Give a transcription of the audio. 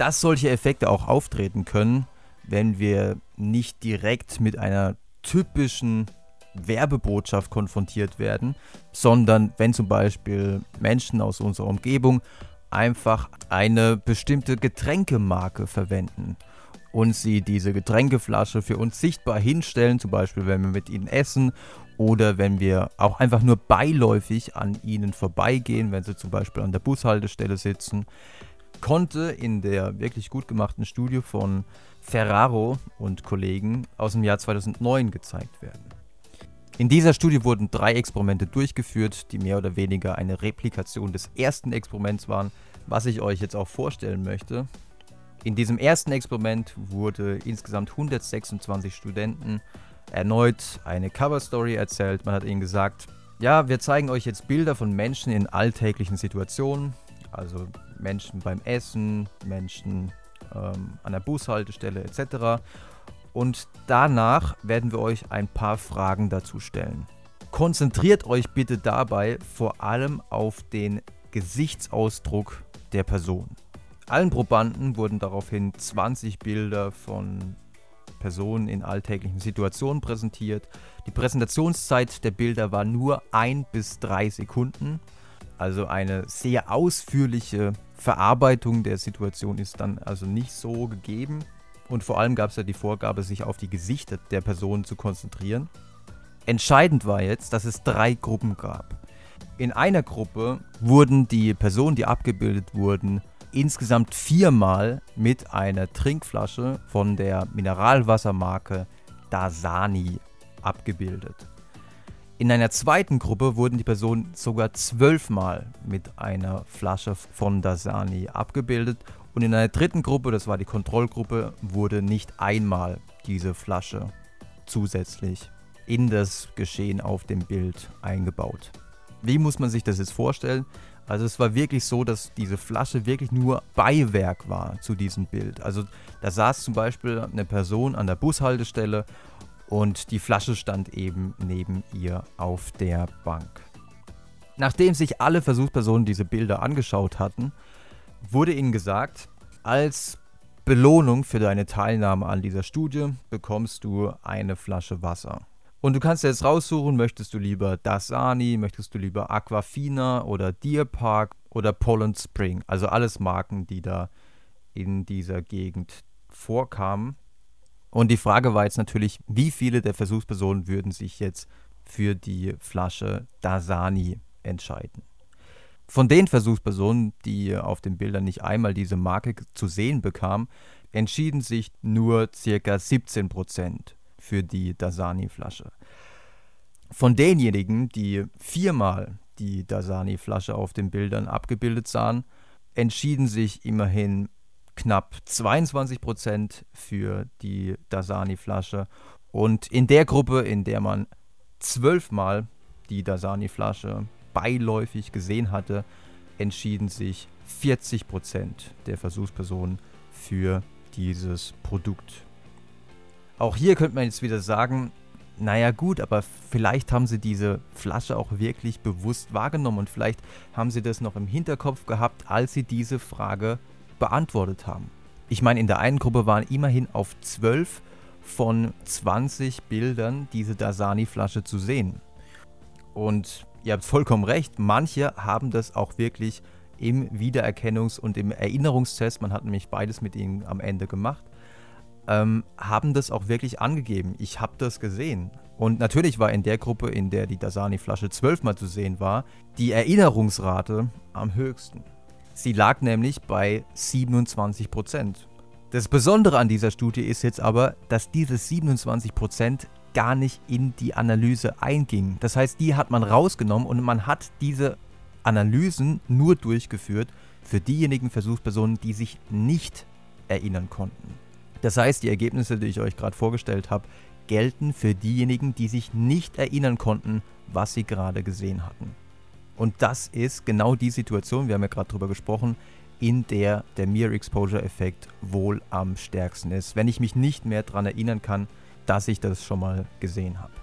dass solche Effekte auch auftreten können, wenn wir nicht direkt mit einer typischen Werbebotschaft konfrontiert werden, sondern wenn zum Beispiel Menschen aus unserer Umgebung einfach eine bestimmte Getränkemarke verwenden und sie diese Getränkeflasche für uns sichtbar hinstellen, zum Beispiel wenn wir mit ihnen essen oder wenn wir auch einfach nur beiläufig an ihnen vorbeigehen, wenn sie zum Beispiel an der Bushaltestelle sitzen, konnte in der wirklich gut gemachten Studie von Ferraro und Kollegen aus dem Jahr 2009 gezeigt werden. In dieser Studie wurden drei Experimente durchgeführt, die mehr oder weniger eine Replikation des ersten Experiments waren, was ich euch jetzt auch vorstellen möchte. In diesem ersten Experiment wurde insgesamt 126 Studenten erneut eine Coverstory erzählt. Man hat ihnen gesagt, ja, wir zeigen euch jetzt Bilder von Menschen in alltäglichen Situationen, also Menschen beim Essen, Menschen ähm, an der Bushaltestelle etc. Und danach werden wir euch ein paar Fragen dazu stellen. Konzentriert euch bitte dabei vor allem auf den Gesichtsausdruck der Person. Allen Probanden wurden daraufhin 20 Bilder von Personen in alltäglichen Situationen präsentiert. Die Präsentationszeit der Bilder war nur ein bis drei Sekunden. Also eine sehr ausführliche Verarbeitung der Situation ist dann also nicht so gegeben. Und vor allem gab es ja die Vorgabe, sich auf die Gesichter der Personen zu konzentrieren. Entscheidend war jetzt, dass es drei Gruppen gab. In einer Gruppe wurden die Personen, die abgebildet wurden, insgesamt viermal mit einer Trinkflasche von der Mineralwassermarke Dasani abgebildet. In einer zweiten Gruppe wurden die Personen sogar zwölfmal mit einer Flasche von Dasani abgebildet und in einer dritten Gruppe, das war die Kontrollgruppe, wurde nicht einmal diese Flasche zusätzlich in das Geschehen auf dem Bild eingebaut. Wie muss man sich das jetzt vorstellen? Also es war wirklich so, dass diese Flasche wirklich nur Beiwerk war zu diesem Bild. Also da saß zum Beispiel eine Person an der Bushaltestelle und die Flasche stand eben neben ihr auf der Bank. Nachdem sich alle Versuchspersonen diese Bilder angeschaut hatten, wurde ihnen gesagt, als Belohnung für deine Teilnahme an dieser Studie bekommst du eine Flasche Wasser. Und du kannst jetzt raussuchen, möchtest du lieber Dasani, möchtest du lieber Aquafina oder Deer Park oder Poland Spring. Also alles Marken, die da in dieser Gegend vorkamen. Und die Frage war jetzt natürlich, wie viele der Versuchspersonen würden sich jetzt für die Flasche Dasani entscheiden. Von den Versuchspersonen, die auf den Bildern nicht einmal diese Marke zu sehen bekamen, entschieden sich nur ca. 17% für die Dasani-Flasche. Von denjenigen, die viermal die Dasani-Flasche auf den Bildern abgebildet sahen, entschieden sich immerhin knapp 22 Prozent für die Dasani-Flasche. Und in der Gruppe, in der man zwölfmal die Dasani-Flasche beiläufig gesehen hatte, entschieden sich 40 Prozent der Versuchspersonen für dieses Produkt. Auch hier könnte man jetzt wieder sagen, naja gut, aber vielleicht haben sie diese Flasche auch wirklich bewusst wahrgenommen und vielleicht haben sie das noch im Hinterkopf gehabt, als sie diese Frage beantwortet haben. Ich meine, in der einen Gruppe waren immerhin auf 12 von 20 Bildern diese Dasani-Flasche zu sehen. Und ihr habt vollkommen recht, manche haben das auch wirklich im Wiedererkennungs- und im Erinnerungstest, man hat nämlich beides mit ihnen am Ende gemacht, ähm, haben das auch wirklich angegeben. Ich habe das gesehen. Und natürlich war in der Gruppe, in der die Dasani-Flasche zwölfmal zu sehen war, die Erinnerungsrate am höchsten. Sie lag nämlich bei 27 Prozent. Das Besondere an dieser Studie ist jetzt aber, dass diese 27 Prozent gar nicht in die Analyse eingingen. Das heißt, die hat man rausgenommen und man hat diese Analysen nur durchgeführt für diejenigen Versuchspersonen, die sich nicht erinnern konnten. Das heißt, die Ergebnisse, die ich euch gerade vorgestellt habe, gelten für diejenigen, die sich nicht erinnern konnten, was sie gerade gesehen hatten. Und das ist genau die Situation, wir haben ja gerade drüber gesprochen, in der der Mere Exposure Effekt wohl am stärksten ist. Wenn ich mich nicht mehr daran erinnern kann, dass ich das schon mal gesehen habe.